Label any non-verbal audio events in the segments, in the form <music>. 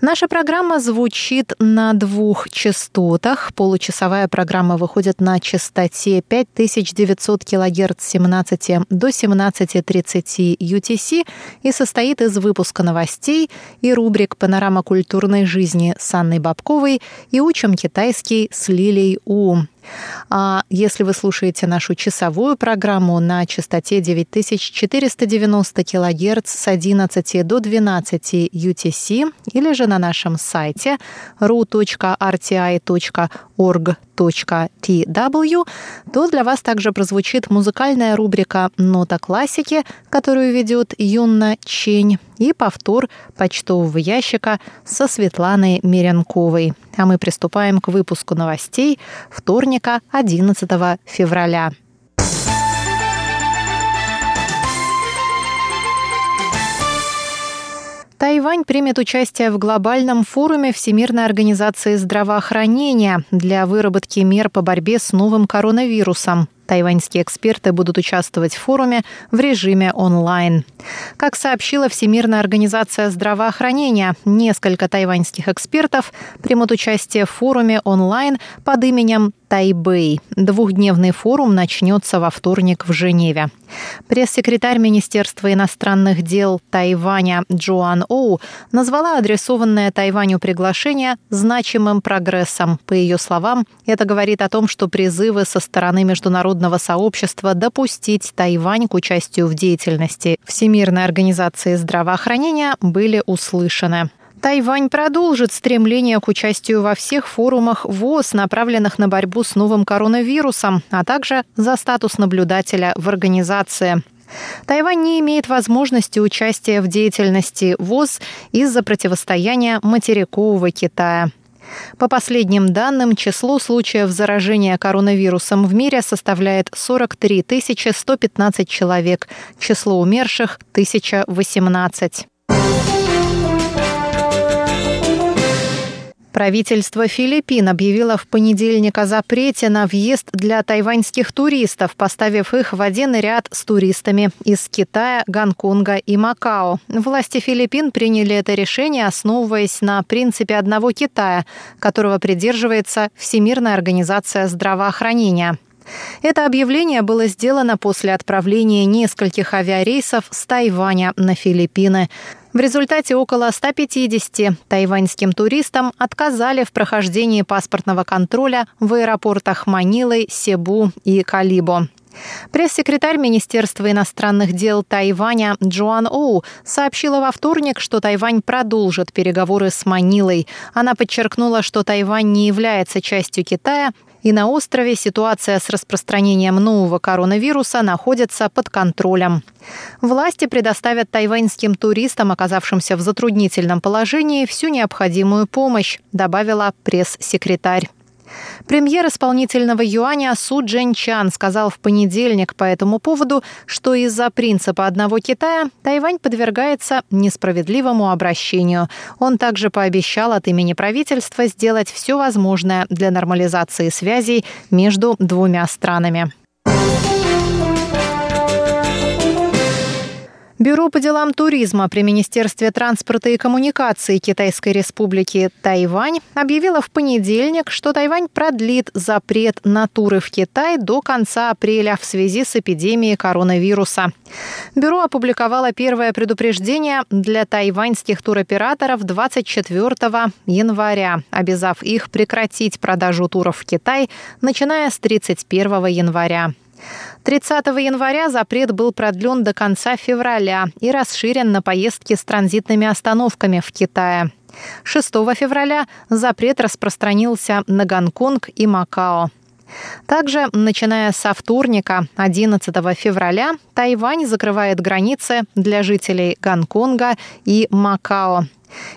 Наша программа звучит на двух частотах. Получасовая программа выходит на частоте 5900 кГц с 17 до 17.30 UTC и состоит из выпуска новостей и рубрик «Панорама культурной жизни» с Анной Бабковой и «Учим китайский» с Лилией У. А если вы слушаете нашу часовую программу на частоте 9490 кГц с 11 до 12 UTC или же на нашем сайте ru.rti.org tw, то для вас также прозвучит музыкальная рубрика «Нота классики», которую ведет Юнна Чень, и повтор почтового ящика со Светланой Меренковой. А мы приступаем к выпуску новостей вторника 11 февраля. Тайвань примет участие в глобальном форуме Всемирной организации здравоохранения для выработки мер по борьбе с новым коронавирусом. Тайваньские эксперты будут участвовать в форуме в режиме онлайн. Как сообщила Всемирная организация здравоохранения, несколько тайваньских экспертов примут участие в форуме онлайн под именем Тайбэй. Двухдневный форум начнется во вторник в Женеве. Пресс-секретарь Министерства иностранных дел Тайваня Джоан Оу назвала адресованное Тайваню приглашение значимым прогрессом. По ее словам, это говорит о том, что призывы со стороны международного сообщества допустить Тайвань к участию в деятельности Всемирной организации здравоохранения были услышаны. Тайвань продолжит стремление к участию во всех форумах ВОЗ, направленных на борьбу с новым коронавирусом, а также за статус наблюдателя в организации. Тайвань не имеет возможности участия в деятельности ВОЗ из-за противостояния материкового Китая. По последним данным, число случаев заражения коронавирусом в мире составляет 43 115 человек, число умерших – 1018. Правительство Филиппин объявило в понедельник о запрете на въезд для тайваньских туристов, поставив их в один ряд с туристами из Китая, Гонконга и Макао. Власти Филиппин приняли это решение, основываясь на принципе одного Китая, которого придерживается Всемирная организация здравоохранения. Это объявление было сделано после отправления нескольких авиарейсов с Тайваня на Филиппины. В результате около 150 тайваньским туристам отказали в прохождении паспортного контроля в аэропортах Манилы, Себу и Калибо. Пресс-секретарь Министерства иностранных дел Тайваня Джоан Оу сообщила во вторник, что Тайвань продолжит переговоры с Манилой. Она подчеркнула, что Тайвань не является частью Китая и на острове ситуация с распространением нового коронавируса находится под контролем. Власти предоставят тайваньским туристам, оказавшимся в затруднительном положении, всю необходимую помощь, добавила пресс-секретарь. Премьер исполнительного юаня Су Джен Чан сказал в понедельник по этому поводу, что из-за принципа одного Китая Тайвань подвергается несправедливому обращению. Он также пообещал от имени правительства сделать все возможное для нормализации связей между двумя странами. Бюро по делам туризма при Министерстве транспорта и коммуникаций Китайской республики Тайвань объявило в понедельник, что Тайвань продлит запрет на туры в Китай до конца апреля в связи с эпидемией коронавируса. Бюро опубликовало первое предупреждение для тайваньских туроператоров 24 января, обязав их прекратить продажу туров в Китай, начиная с 31 января. 30 января запрет был продлен до конца февраля и расширен на поездки с транзитными остановками в Китае. 6 февраля запрет распространился на Гонконг и Макао. Также, начиная со вторника, 11 февраля, Тайвань закрывает границы для жителей Гонконга и Макао.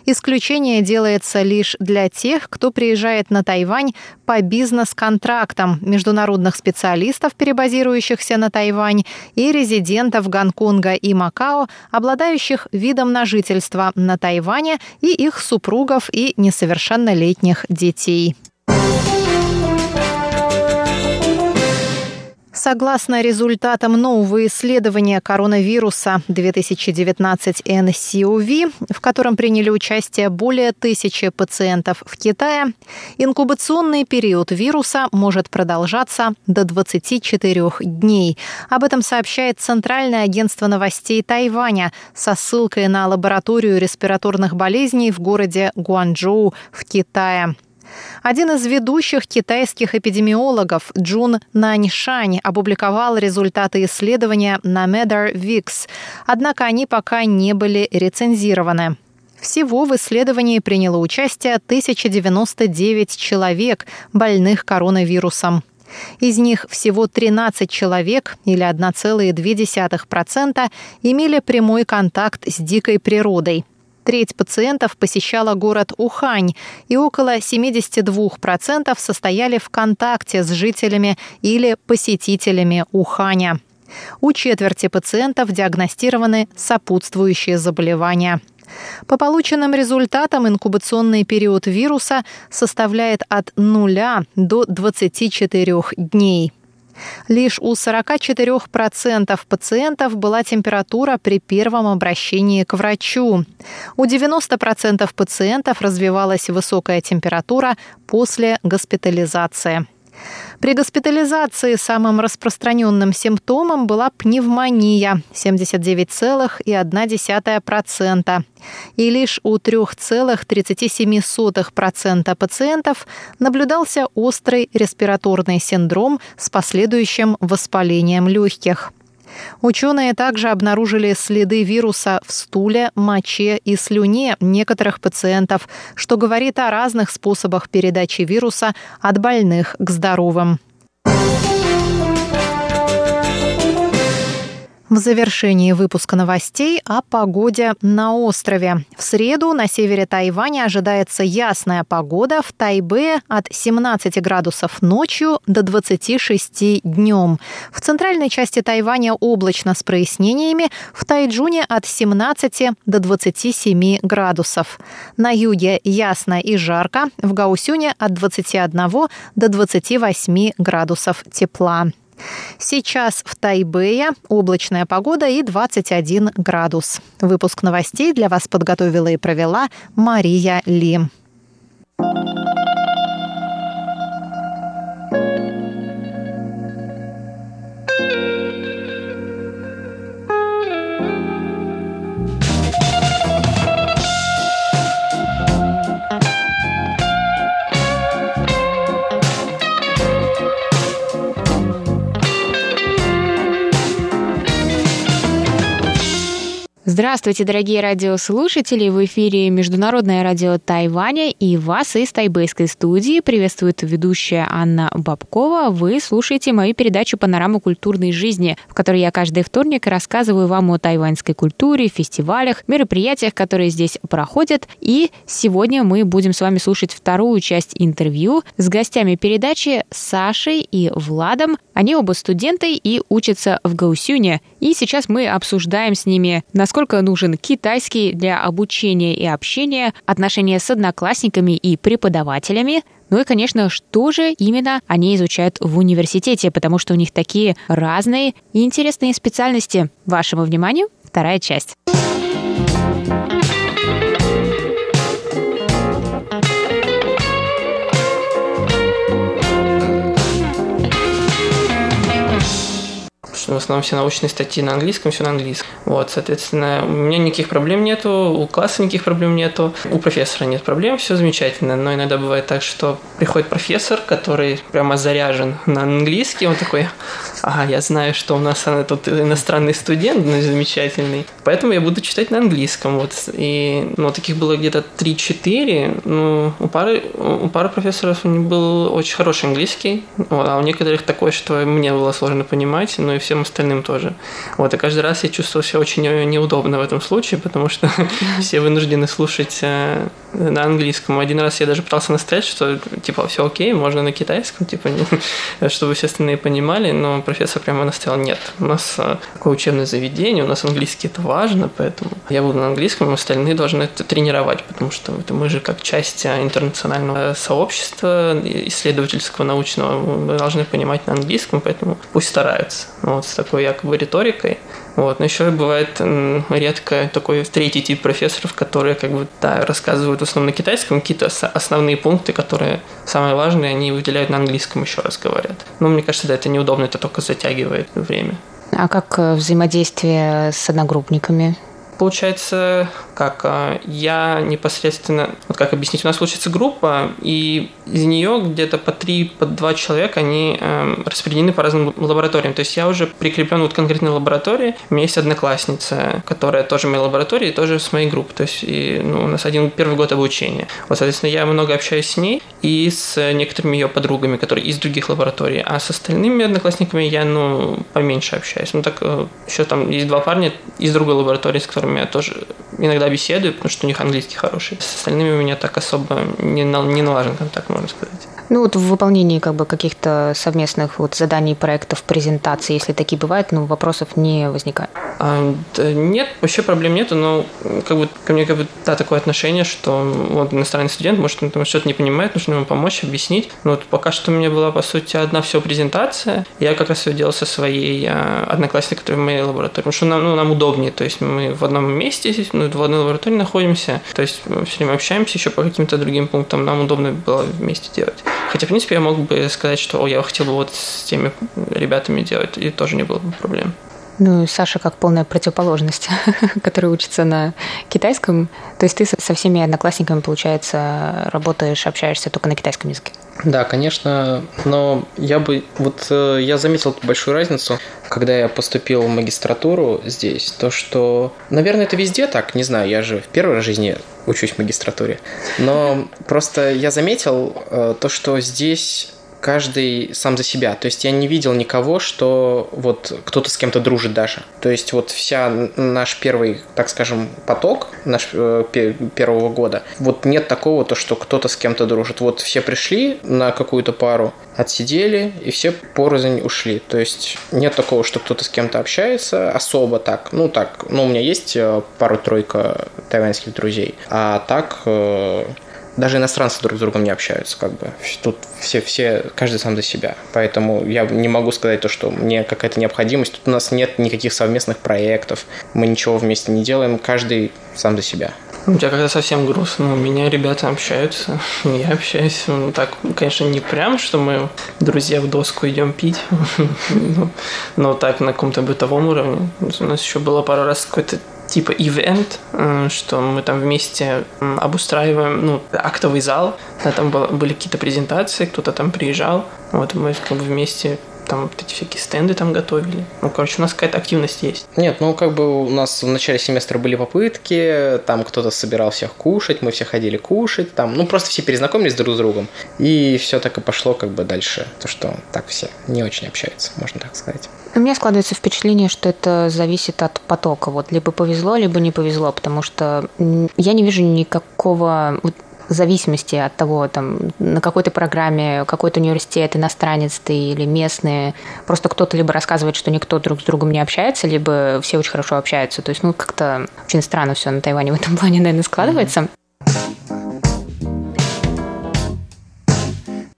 Исключение делается лишь для тех, кто приезжает на Тайвань по бизнес-контрактам международных специалистов, перебазирующихся на Тайвань, и резидентов Гонконга и Макао, обладающих видом на жительство на Тайване, и их супругов и несовершеннолетних детей. Согласно результатам нового исследования коронавируса 2019 NCOV, в котором приняли участие более тысячи пациентов в Китае, инкубационный период вируса может продолжаться до 24 дней. Об этом сообщает Центральное агентство новостей Тайваня со ссылкой на лабораторию респираторных болезней в городе Гуанчжоу в Китае. Один из ведущих китайских эпидемиологов Джун Наньшань опубликовал результаты исследования на MedRVix, однако они пока не были рецензированы. Всего в исследовании приняло участие 1099 человек, больных коронавирусом. Из них всего 13 человек, или 1,2%, имели прямой контакт с дикой природой. Треть пациентов посещала город Ухань, и около 72% состояли в контакте с жителями или посетителями Уханя. У четверти пациентов диагностированы сопутствующие заболевания. По полученным результатам инкубационный период вируса составляет от 0 до 24 дней. Лишь у 44% пациентов была температура при первом обращении к врачу. У 90% пациентов развивалась высокая температура после госпитализации. При госпитализации самым распространенным симптомом была пневмония 79,1%. И лишь у 3,37% пациентов наблюдался острый респираторный синдром с последующим воспалением легких. Ученые также обнаружили следы вируса в стуле, моче и слюне некоторых пациентов, что говорит о разных способах передачи вируса от больных к здоровым. В завершении выпуска новостей о погоде на острове. В среду на севере Тайваня ожидается ясная погода. В Тайбе от 17 градусов ночью до 26 днем. В центральной части Тайваня облачно с прояснениями. В Тайджуне от 17 до 27 градусов. На юге ясно и жарко. В Гаусюне от 21 до 28 градусов тепла. Сейчас в Тайбэе облачная погода и 21 градус. Выпуск новостей для вас подготовила и провела Мария Ли. Здравствуйте, дорогие радиослушатели! В эфире Международное радио Тайваня и вас из тайбэйской студии приветствует ведущая Анна Бабкова. Вы слушаете мою передачу «Панорама культурной жизни», в которой я каждый вторник рассказываю вам о тайваньской культуре, фестивалях, мероприятиях, которые здесь проходят. И сегодня мы будем с вами слушать вторую часть интервью с гостями передачи Сашей и Владом. Они оба студенты и учатся в Гаусюне. И сейчас мы обсуждаем с ними, насколько насколько нужен китайский для обучения и общения, отношения с одноклассниками и преподавателями, ну и, конечно, что же именно они изучают в университете, потому что у них такие разные и интересные специальности. Вашему вниманию вторая часть. В основном все научные статьи на английском, все на английском. Вот, соответственно, у меня никаких проблем нету, у класса никаких проблем нету, у профессора нет проблем, все замечательно. Но иногда бывает так, что приходит профессор, который прямо заряжен на английский, он такой, ага, я знаю, что у нас тут иностранный студент, ну, замечательный, поэтому я буду читать на английском. Вот. И ну, таких было где-то 3-4. Ну, у пары, у пары профессоров у них был очень хороший английский, вот, а у некоторых такой, что мне было сложно понимать, но и всем остальным тоже. Вот, и каждый раз я чувствовал себя очень неудобно в этом случае, потому что <laughs> все вынуждены слушать э, на английском. Один раз я даже пытался настоять, что типа все окей, можно на китайском, типа, <laughs> чтобы все остальные понимали, но профессор прямо настоял, нет, у нас э, такое учебное заведение, у нас английский это важно, поэтому я буду на английском, остальные должны это тренировать, потому что это мы же как часть э, интернационального сообщества исследовательского, научного, мы должны понимать на английском, поэтому пусть стараются. Вот с такой якобы риторикой. Вот. Но еще бывает редко такой третий тип профессоров, которые как бы да, рассказывают в основном на китайском какие-то основные пункты, которые самые важные, они выделяют на английском еще раз говорят. Но мне кажется, да, это неудобно, это только затягивает время. А как э, взаимодействие с одногруппниками? Получается, как а, я непосредственно, вот как объяснить, у нас получается группа, и из нее где-то по три, по два человека, они э, распределены по разным лабораториям. То есть я уже прикреплен вот к конкретной лаборатории. У меня есть одноклассница, которая тоже в моей лаборатории, тоже с моей группы. То есть и, ну, у нас один первый год обучения. Вот, соответственно, я много общаюсь с ней и с некоторыми ее подругами, которые из других лабораторий. А с остальными одноклассниками я, ну, поменьше общаюсь. Ну, так э, еще там есть два парня из другой лаборатории, с которыми я тоже иногда беседую, потому что у них английский хороший. С остальными у меня так особо не, не налажен контакт, можно сказать. Ну вот в выполнении как бы каких-то совместных вот заданий, проектов, презентаций, если такие бывают, ну вопросов не возникает? А, да, нет, вообще проблем нету, но как бы ко мне как бы да, такое отношение, что вот иностранный студент, может, он что-то не понимает, нужно ему помочь, объяснить. Но вот пока что у меня была, по сути, одна всего презентация. Я как раз все делал со своей а, одноклассницей, которая в моей лаборатории, потому что нам, ну, нам удобнее, то есть мы в одном месте, ну, в одной лаборатории находимся, то есть мы все время общаемся еще по каким-то другим пунктам, нам удобно было вместе делать. Хотя, в принципе, я мог бы сказать, что О, я хотел бы вот с теми ребятами делать, и тоже не было бы проблем. Ну, Саша как полная противоположность, <laughs> который учится на китайском. То есть ты со всеми одноклассниками, получается, работаешь, общаешься только на китайском языке? Да, конечно, но я бы... Вот э, я заметил большую разницу, когда я поступил в магистратуру здесь, то что... Наверное, это везде так, не знаю, я же в первой жизни учусь в магистратуре. Но просто я заметил э, то, что здесь каждый сам за себя. То есть я не видел никого, что вот кто-то с кем-то дружит даже. То есть вот вся наш первый, так скажем, поток наш э, первого года, вот нет такого, то что кто-то с кем-то дружит. Вот все пришли на какую-то пару, отсидели, и все порознь ушли. То есть нет такого, что кто-то с кем-то общается особо так. Ну так, ну у меня есть э, пару-тройка тайваньских друзей, а так э, даже иностранцы друг с другом не общаются, как бы. Тут все, все, каждый сам за себя. Поэтому я не могу сказать то, что мне какая-то необходимость. Тут у нас нет никаких совместных проектов, мы ничего вместе не делаем, каждый сам за себя. У тебя когда совсем грустно, у меня ребята общаются, <laughs> я общаюсь. Ну, так, конечно, не прям, что мы друзья в доску идем пить, <laughs> но так на каком-то бытовом уровне. У нас еще было пару раз какой-то типа ивент, э, что мы там вместе обустраиваем, ну, актовый зал, да, там было, были какие-то презентации, кто-то там приезжал, вот мы как бы вместе там вот эти всякие стенды там готовили. Ну, короче, у нас какая-то активность есть. Нет, ну, как бы у нас в начале семестра были попытки, там кто-то собирал всех кушать, мы все ходили кушать, там, ну, просто все перезнакомились друг с другом, и все так и пошло как бы дальше, то, что так все не очень общаются, можно так сказать. У меня складывается впечатление, что это зависит от потока. Вот либо повезло, либо не повезло, потому что я не вижу никакого зависимости от того, там, на какой то программе, какой-то университет, иностранец ты или местный. Просто кто-то либо рассказывает, что никто друг с другом не общается, либо все очень хорошо общаются. То есть, ну, как-то очень странно все на Тайване в этом плане, наверное, складывается.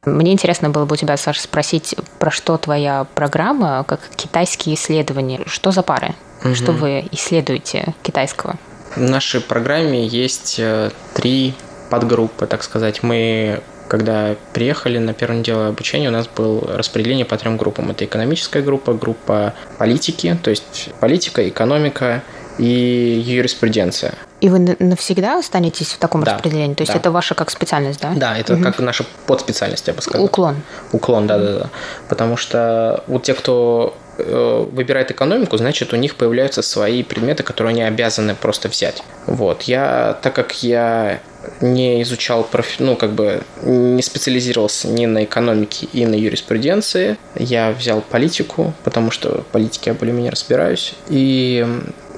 Мне интересно было бы у тебя, Саша, спросить, про что твоя программа, как китайские исследования. Что за пары? Угу. Что вы исследуете китайского? В нашей программе есть э, три подгруппы, так сказать. Мы когда приехали на первое неделю обучения, у нас было распределение по трем группам. Это экономическая группа, группа политики, то есть политика, экономика и юриспруденция. И вы навсегда останетесь в таком Да, распределении? То есть да. это ваша как специальность, да? Да, это как наша подспециальность, я бы сказал. Уклон. Уклон, да, да, да. Потому что вот те, кто э, выбирает экономику, значит, у них появляются свои предметы, которые они обязаны просто взять. Вот. Я, так как я не изучал, профи- ну, как бы не специализировался ни на экономике и на юриспруденции, я взял политику, потому что в политике я более-менее разбираюсь. И,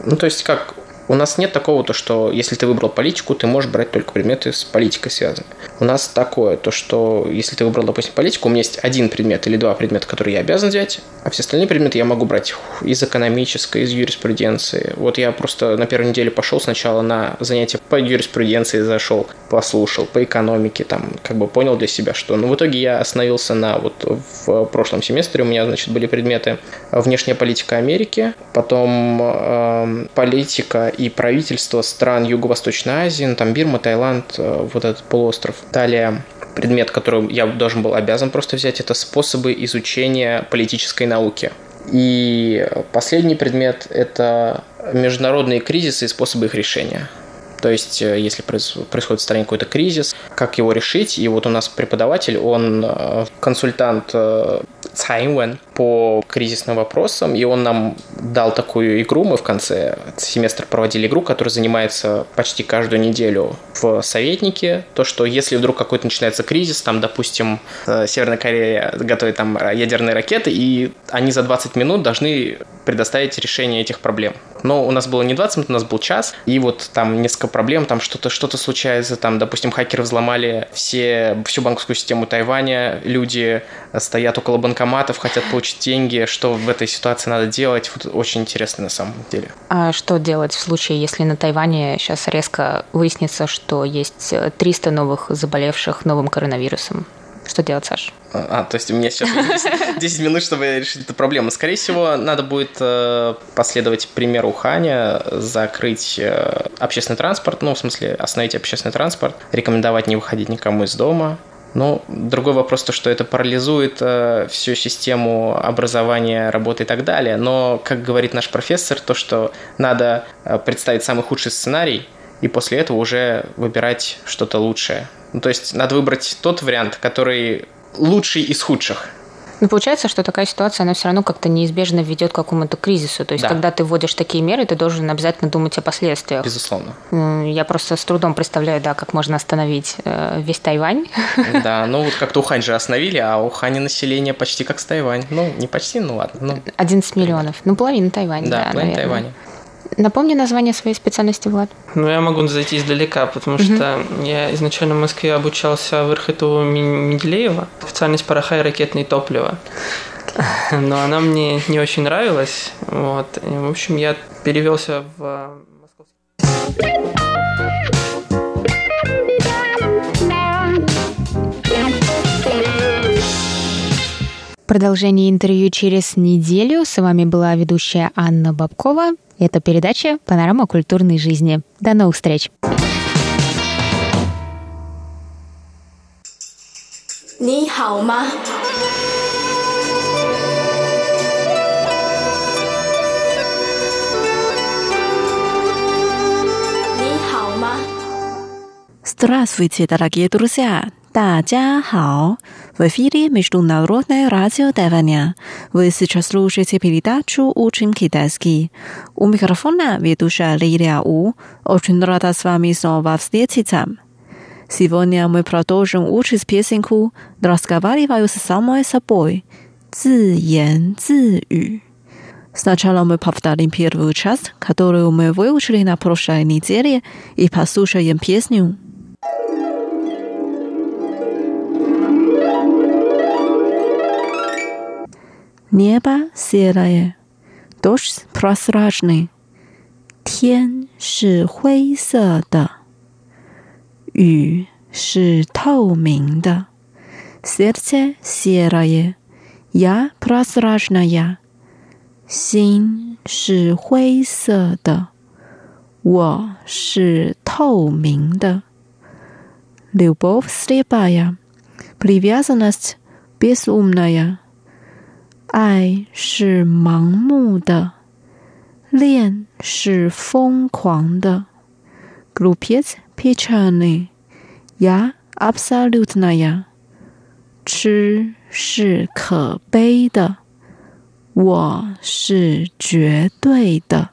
ну, то есть, как у нас нет такого, то, что если ты выбрал политику, ты можешь брать только предметы с политикой связаны. У нас такое, то, что если ты выбрал, допустим, политику, у меня есть один предмет или два предмета, которые я обязан взять, а все остальные предметы я могу брать из экономической, из юриспруденции. Вот я просто на первой неделе пошел сначала на занятия по юриспруденции, зашел, послушал, по экономике, там, как бы понял для себя, что... Ну, в итоге я остановился на вот в прошлом семестре, у меня, значит, были предметы внешняя политика Америки, потом эм, политика и правительство стран Юго-Восточной Азии, ну, там Бирма, Таиланд, э, вот этот полуостров. Далее предмет, который я должен был обязан просто взять, это способы изучения политической науки. И последний предмет – это международные кризисы и способы их решения. То есть, э, если происходит в стране какой-то кризис, как его решить. И вот у нас преподаватель, он э, консультант э, Цай Инвэн по кризисным вопросам, и он нам дал такую игру. Мы в конце семестра проводили игру, которая занимается почти каждую неделю в советнике. То, что если вдруг какой-то начинается кризис, там, допустим, Северная Корея готовит там ядерные ракеты, и они за 20 минут должны предоставить решение этих проблем. Но у нас было не 20 минут, у нас был час, и вот там несколько проблем, там что-то что случается, там, допустим, хакеры взломали все, всю банковскую систему Тайваня, люди стоят около банкоматов, хотят получить деньги, что в этой ситуации надо делать, вот очень интересно на самом деле. А что делать в случае, если на Тайване сейчас резко выяснится, что есть 300 новых заболевших новым коронавирусом? Что делать, Саш? А, то есть у меня сейчас 10, 10 <laughs> минут, чтобы решить эту проблему. Скорее всего, надо будет э, последовать примеру Ханя, закрыть э, общественный транспорт, ну, в смысле, остановить общественный транспорт, рекомендовать не выходить никому из дома. Ну, другой вопрос то, что это парализует э, всю систему образования, работы и так далее. Но, как говорит наш профессор, то, что надо э, представить самый худший сценарий, и после этого уже выбирать что-то лучшее. Ну, то есть надо выбрать тот вариант, который лучший из худших. Ну, получается, что такая ситуация, она все равно как-то неизбежно ведет к какому-то кризису. То есть, Да. когда ты вводишь такие меры, ты должен обязательно думать о последствиях. Безусловно. Я просто с трудом представляю, да, как можно остановить э, весь Тайвань. <laughs> Да, ну вот как-то Ухань же остановили, а у Ухани население почти как с Тайвань. Ну, не почти, ну ладно. Ну, 11 миллионов. Ну, половина Тайваня, да, да, половина наверное. Тайваня. Напомни название своей специальности, Влад. Ну, я могу зайти издалека, потому что я изначально в Москве обучался в РХТУ Менделеева, специальность пороха и ракетное топливо. Но она мне не очень нравилась. Вот. И, в общем, я перевелся в московский Продолжение интервью через неделю. С вами была ведущая Анна Бабкова. Это передача «Панорама культурной жизни». До новых встреч! 你好吗？你好吗？ Здравствуйте, дорогие друзья! 大家好! В эфире Международное радио Тайваня. Вы сейчас слушаете передачу «Учим китайский». У микрофона ведущая Лилия У. Очень рада с вами снова встретиться. Сегодня мы продолжим учить песенку «Разговариваю с самой собой» 自言自语. Сначала мы повторим первую часть, которую мы выучили на прошлой неделе, и послушаем песню. Небо серое, дождь прозрачный, 天是灰色的，雨是透明的，сердце серое, я прозрачная，心是灰色的，我是透明的。Любовь слепая, привязанность безумная， 爱是盲目的，恋是疯狂的。Glopiets p i c h a n y ja absolutnaya，。吃是可悲的，我是绝对的。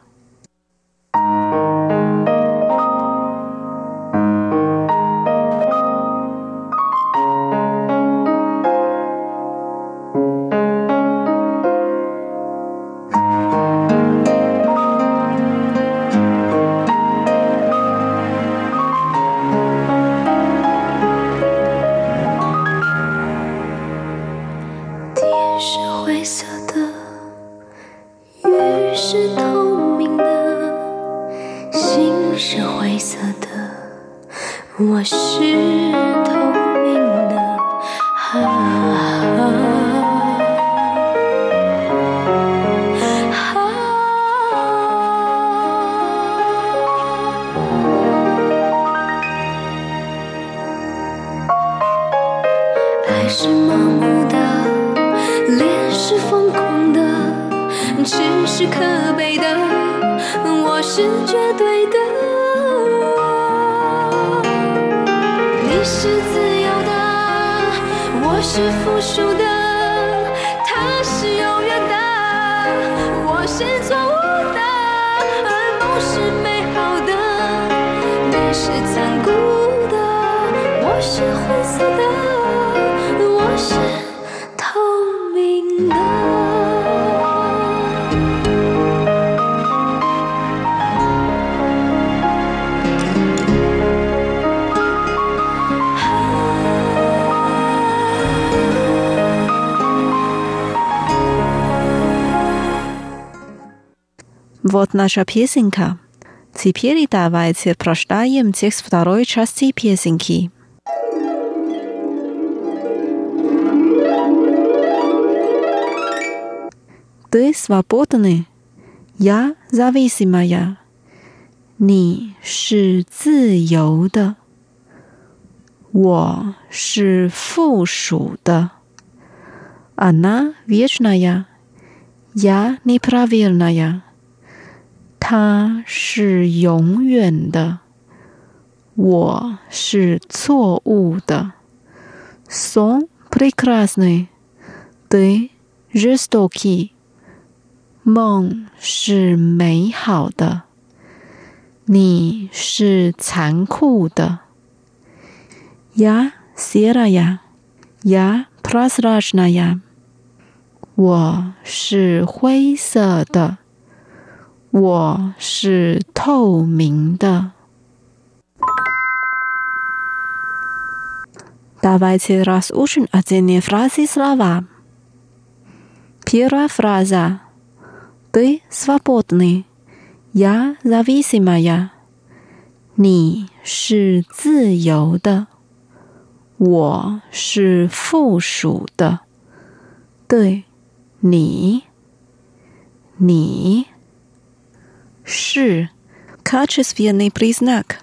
是可悲的，我是绝对的。你是自由的，我是附属的，他是永远的，我是错误的，而梦是美好的，你是残酷的，我是灰色的，我是 Вот наша песенка. Теперь давайте прочитаем текст второй части песенки. Ты свободный, я зависимая. 你是自由的，我是附属的。Она вечная, я неправильная. 它是永远的，我是错误的。Сон прекрасный, ты жестокий. 梦是美好的，你是残酷的。Я серая, я прозрачная. 我是灰色的。 我是透明的。Давайте разучим отдельные фразы и слова. Первая фраза. Ты свободный. Я зависимая. 你是自由的，我是附属的。对，你，你。 是качественный признак,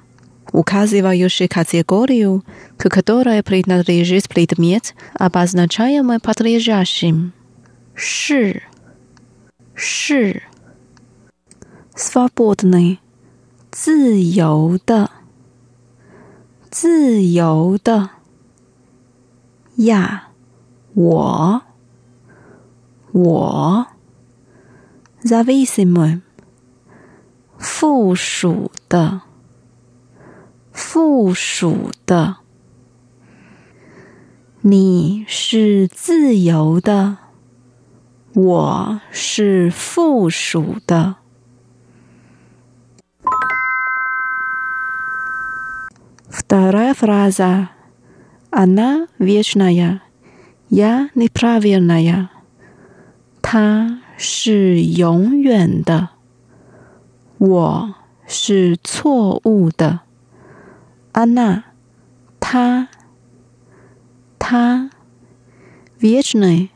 указывающий категорию, к которой принадлежит предмет, обозначаемый подлежащим. 是是 свободный 自由的自由的呀我我 зависимый 附属的，附属的，你是自由的，我是附属的。Вторая фраза. Она вечная, я неправильная. 她是永远的。 我是错误的，安娜，他，他，Vechne，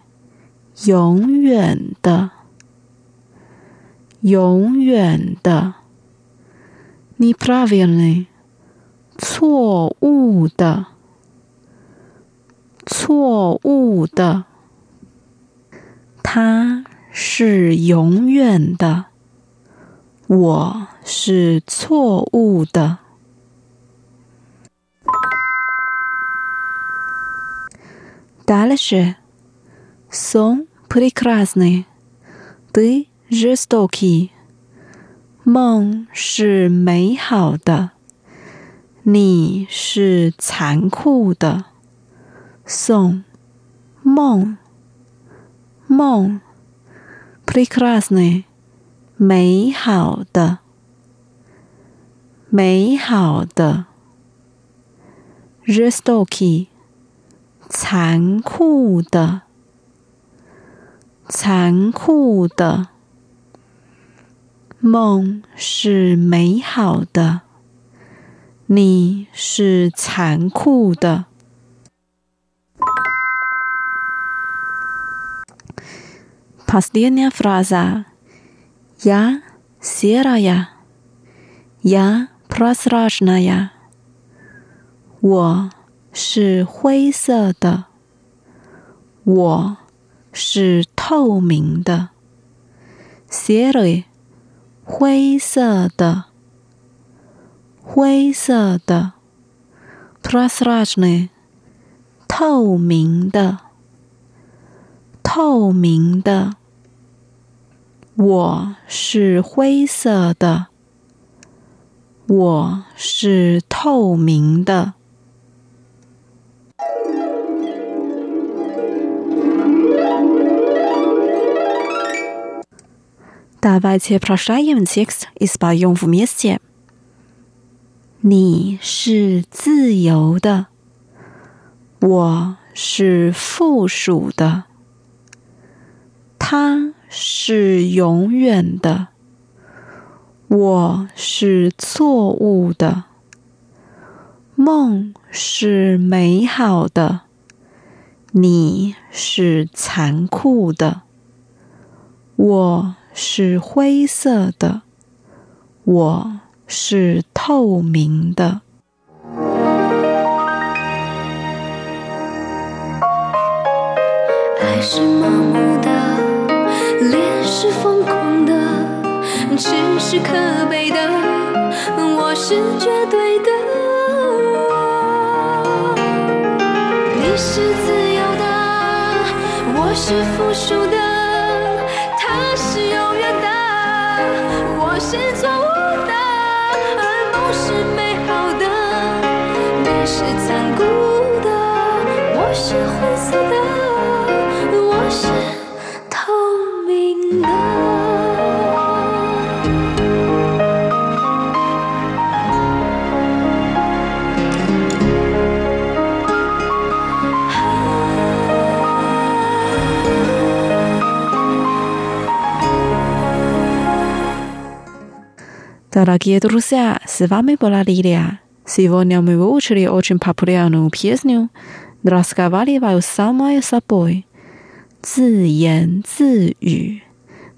永远的，永远的，Neprivilen，错误的，错误的，他是永远的。我是错误的。答案是：Song прекрасный，ты жестокий。梦是美好的，你是残酷的。Song，梦，梦，прекрасный。美好的，美好的。Жестокий，残酷的，残酷的。梦是美好的，你是残酷的。Последняя фраза. Я серая. Я прозрачная. 我是灰色的，我是透明的。Серый 灰色的，灰色的，прозрачный，透明的，透明的。 我是灰色的，我是透明的。Давайте прочитаем текст и споем вместе. 你是自由的，我是附属的。他 是永远的，我是错误的。梦是美好的，你是残酷的。我。是灰色的，我是透明的。爱是盲目的，是疯狂的，痴是可悲的，我是绝对的。你是自由的，我是附属的。他是错误的，而梦是美好的。你是残酷的，我是灰色的，我是 Дорогие друзья, с вами была Лилия. Сегодня мы выучили очень популярную песню «Разговариваю самой собой» 自言自语.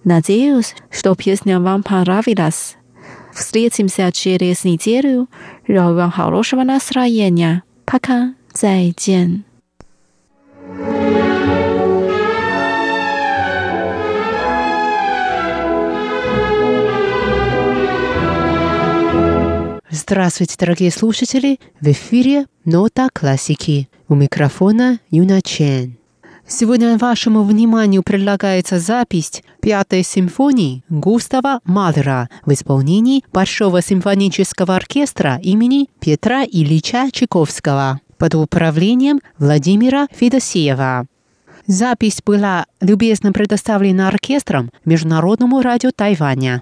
Надеюсь, что песня вам понравилась. Встретимся через неделю. Желаю вам хорошего настроения. Пока. 再见。 Здравствуйте, дорогие слушатели! В эфире «Нота классики». У микрофона Юна Чен. Сегодня вашему вниманию предлагается запись Пятой симфонии Густава Малера в исполнении Большого симфонического оркестра имени Петра Ильича Чайковского под управлением Владимира Федосеева. Запись была любезно предоставлена оркестром Международному радио Тайваня.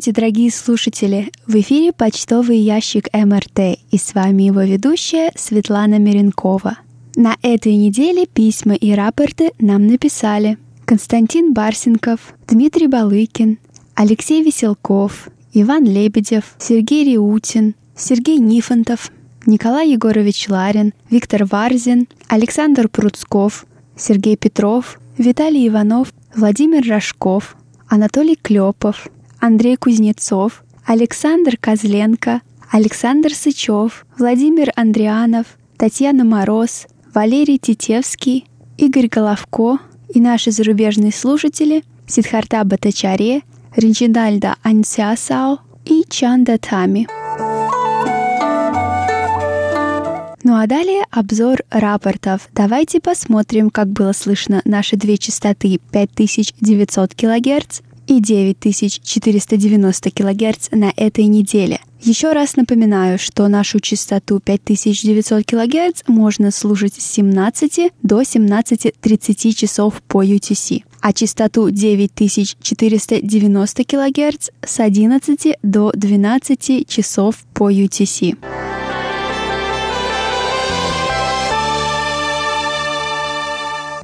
Здравствуйте, дорогие слушатели! В эфире почтовый ящик МРТ и с вами его ведущая Светлана Миренкова. На этой неделе письма и рапорты нам написали Константин Барсенков, Дмитрий Балыкин, Алексей Веселков, Иван Лебедев, Сергей Риутин, Сергей Нифонтов, Николай Егорович Ларин, Виктор Варзин, Александр Пруцков, Сергей Петров, Виталий Иванов, Владимир Рожков, Анатолий Клепов, Андрей Кузнецов, Александр Козленко, Александр Сычев, Владимир Андрианов, Татьяна Мороз, Валерий Титевский, Игорь Головко и наши зарубежные слушатели Сидхарта Батачаре, Ринчиндальда Ансиасао и Чанда Тами. Ну а далее обзор рапортов. Давайте посмотрим, как было слышно наши две частоты 5900 кГц и 9490 кГц на этой неделе. Еще раз напоминаю, что нашу частоту 5900 кГц можно слушать с 17 до 17.30 часов по UTC, а частоту 9490 кГц с 11 до 12 часов по UTC.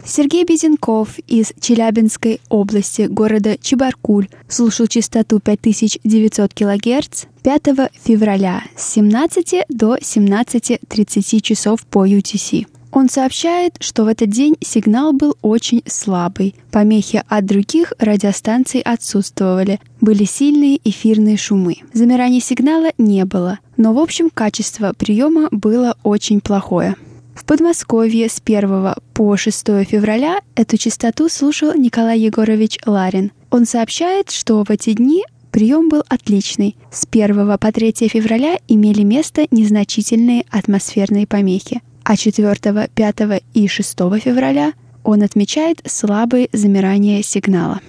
Сергей Безенков из Челябинской области города Чебаркуль слушал частоту 5900 кГц 5 февраля с 17 до 17.30 часов по UTC. Он сообщает, что в этот день сигнал был очень слабый. Помехи от других радиостанций отсутствовали. Были сильные эфирные шумы. Замираний сигнала не было. Но в общем качество приема было очень плохое. В Подмосковье с 1 по 6 февраля эту частоту слушал Николай Егорович Ларин. Он сообщает, что в эти дни прием был отличный. С 1 по 3 февраля имели место незначительные атмосферные помехи, а 4, 5 и 6 февраля он отмечает слабые замирания сигнала.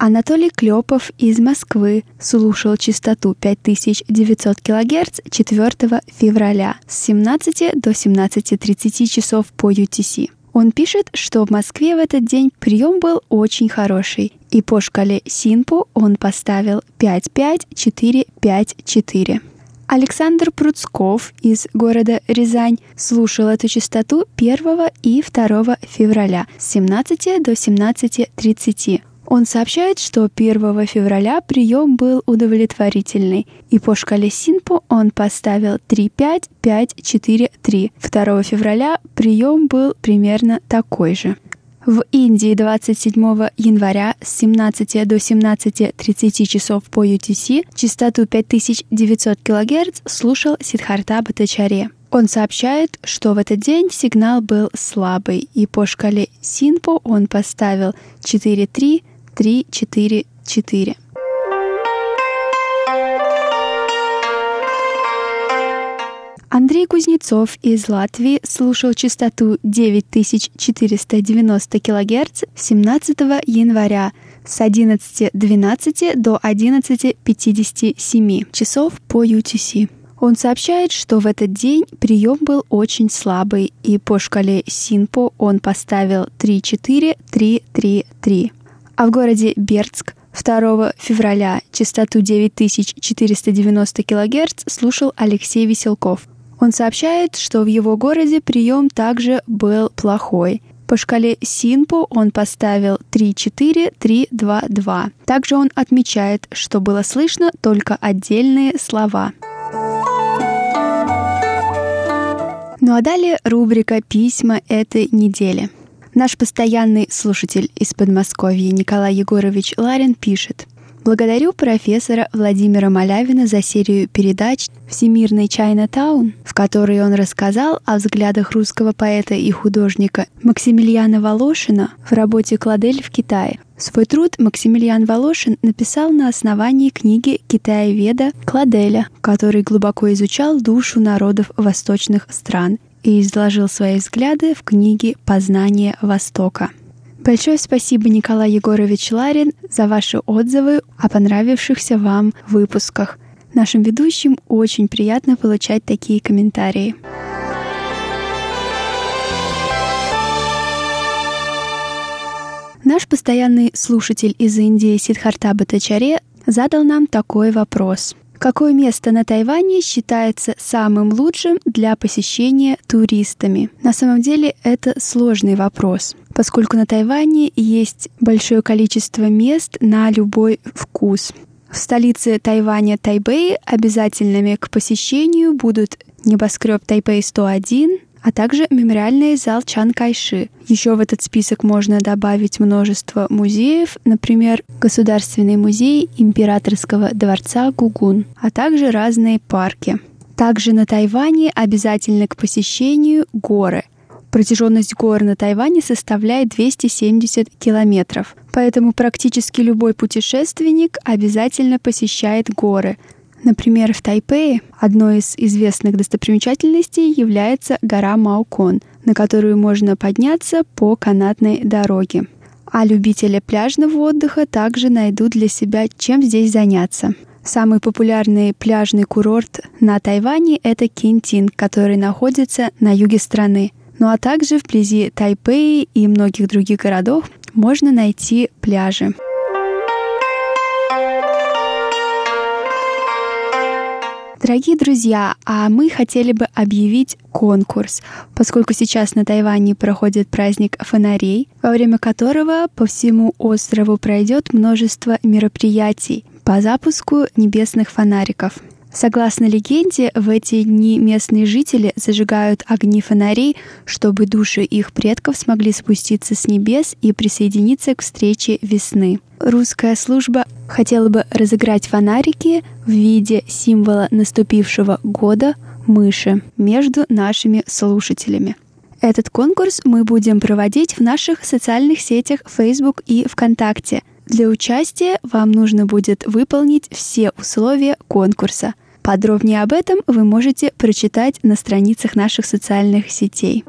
Анатолий Клепов из Москвы слушал частоту 5900 кГц 4 февраля с 17 до 17.30 часов по UTC. Он пишет, что в Москве в этот день прием был очень хороший, и по шкале Синпу он поставил 55454. Александр Пруцков из города Рязань слушал эту частоту 1 и 2 февраля с 17 до 17.30. Он сообщает, что 1 февраля прием был удовлетворительный, и по шкале Синпо он поставил 3-5-5-4-3. 2 февраля прием был примерно такой же. В Индии 27 января с 17 до 17.30 часов по UTC частоту 5900 кГц слушал Сидхарта Батачаре. Он сообщает, что в этот день сигнал был слабый, и по шкале Синпо он поставил 4.3 три, четыре, четыре. Андрей Кузнецов из Латвии слушал частоту 9490 кГц 17 января с 11.12 до 11.57 часов по UTC. Он сообщает, что в этот день прием был очень слабый, и по шкале Синпо он поставил 3-4-3-3-3 а в городе Бердск 2 февраля частоту 9490 кГц слушал Алексей Веселков. Он сообщает, что в его городе прием также был плохой. По шкале Синпо он поставил 3-4-3-2-2. Также он отмечает, что было слышно только отдельные слова. Ну а далее рубрика «Письма этой недели». Наш постоянный слушатель из Подмосковья Николай Егорович Ларин пишет. Благодарю профессора Владимира Малявина за серию передач «Всемирный Чайна-таун», в которой он рассказал о взглядах русского поэта и художника Максимилиана Волошина в работе «Кладель в Китае». Свой труд Максимилиан Волошин написал на основании книги Китая-веда Кладеля, который глубоко изучал душу народов восточных стран и изложил свои взгляды в книге «Познание Востока». Большое спасибо, Николай Егорович Ларин, за ваши отзывы о понравившихся вам выпусках. Нашим ведущим очень приятно получать такие комментарии. Наш постоянный слушатель из Индии Сидхарта Батачаре задал нам такой вопрос. Какое место на Тайване считается самым лучшим для посещения туристами? На самом деле это сложный вопрос, поскольку на Тайване есть большое количество мест на любой вкус. В столице Тайваня Тайбэй обязательными к посещению будут небоскреб Тайбэй 101, а также мемориальный зал Чан Кайши. Еще в этот список можно добавить множество музеев, например, Государственный музей императорского дворца Гугун, а также разные парки. Также на Тайване обязательно к посещению горы. Протяженность гор на Тайване составляет 270 километров, поэтому практически любой путешественник обязательно посещает горы – Например, в Тайпее одной из известных достопримечательностей является гора Маукон, на которую можно подняться по канатной дороге. А любители пляжного отдыха также найдут для себя, чем здесь заняться. Самый популярный пляжный курорт на Тайване – это Кентин, который находится на юге страны. Ну а также вблизи Тайпеи и многих других городов можно найти пляжи. Дорогие друзья, а мы хотели бы объявить конкурс, поскольку сейчас на Тайване проходит праздник фонарей, во время которого по всему острову пройдет множество мероприятий по запуску небесных фонариков. Согласно легенде, в эти дни местные жители зажигают огни фонарей, чтобы души их предков смогли спуститься с небес и присоединиться к встрече весны. Русская служба хотела бы разыграть фонарики в виде символа наступившего года мыши между нашими слушателями. Этот конкурс мы будем проводить в наших социальных сетях Facebook и ВКонтакте – для участия вам нужно будет выполнить все условия конкурса. Подробнее об этом вы можете прочитать на страницах наших социальных сетей.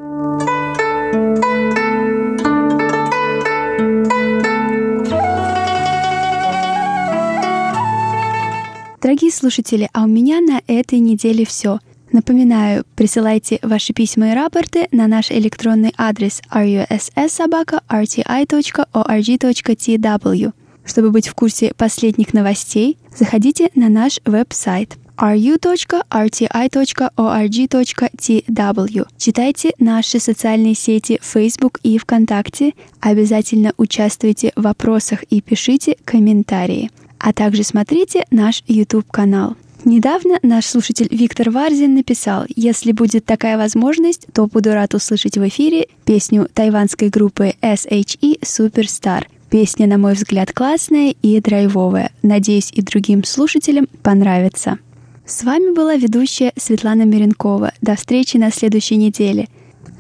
Дорогие слушатели, а у меня на этой неделе все. Напоминаю, присылайте ваши письма и рапорты на наш электронный адрес russsobaka.rti.org.tw. Чтобы быть в курсе последних новостей, заходите на наш веб-сайт ru.rti.org.tw. Читайте наши социальные сети Facebook и ВКонтакте. Обязательно участвуйте в вопросах и пишите комментарии. А также смотрите наш YouTube-канал. Недавно наш слушатель Виктор Варзин написал, если будет такая возможность, то буду рад услышать в эфире песню тайванской группы SHE Superstar. Песня, на мой взгляд, классная и драйвовая. Надеюсь, и другим слушателям понравится. С вами была ведущая Светлана Миренкова. До встречи на следующей неделе.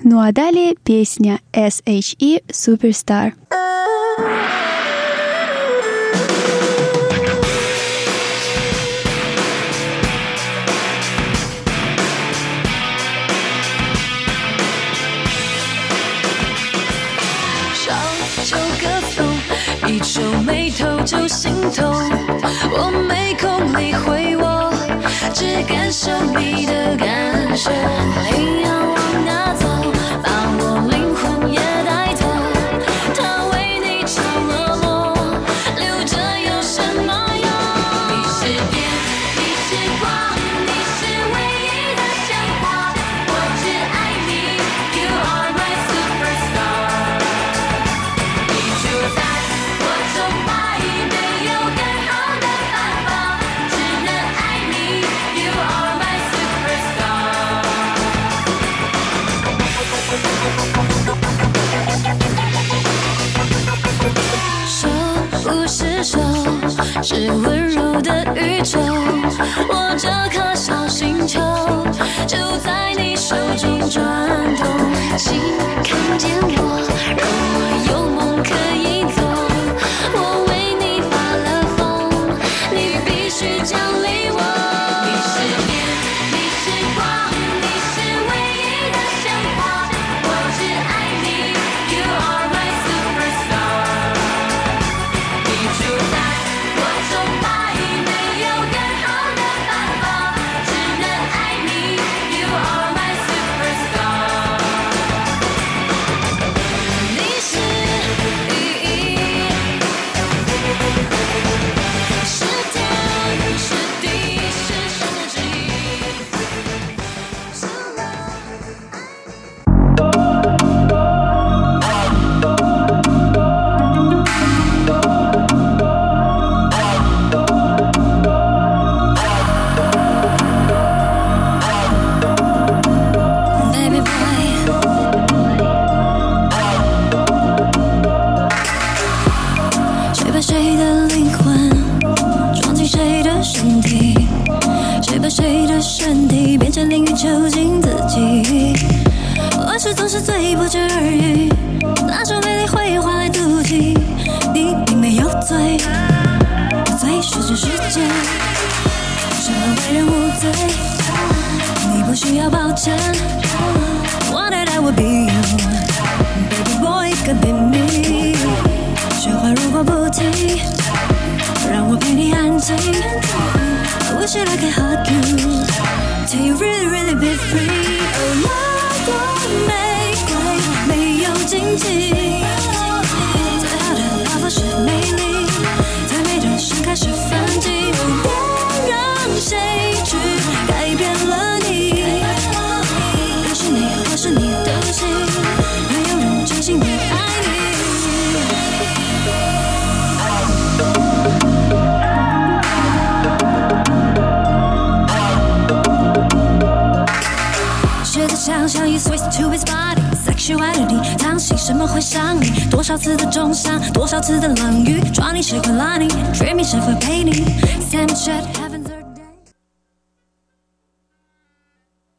Ну а далее песня SHE Superstar. Superstar. 皱眉头就心痛，我没空理会我，只感受你的感受。手，是温柔的宇宙。我这颗小星球就在你手中转动，请看见我，让我有梦可以走。我为你发了疯，你必须奖励我。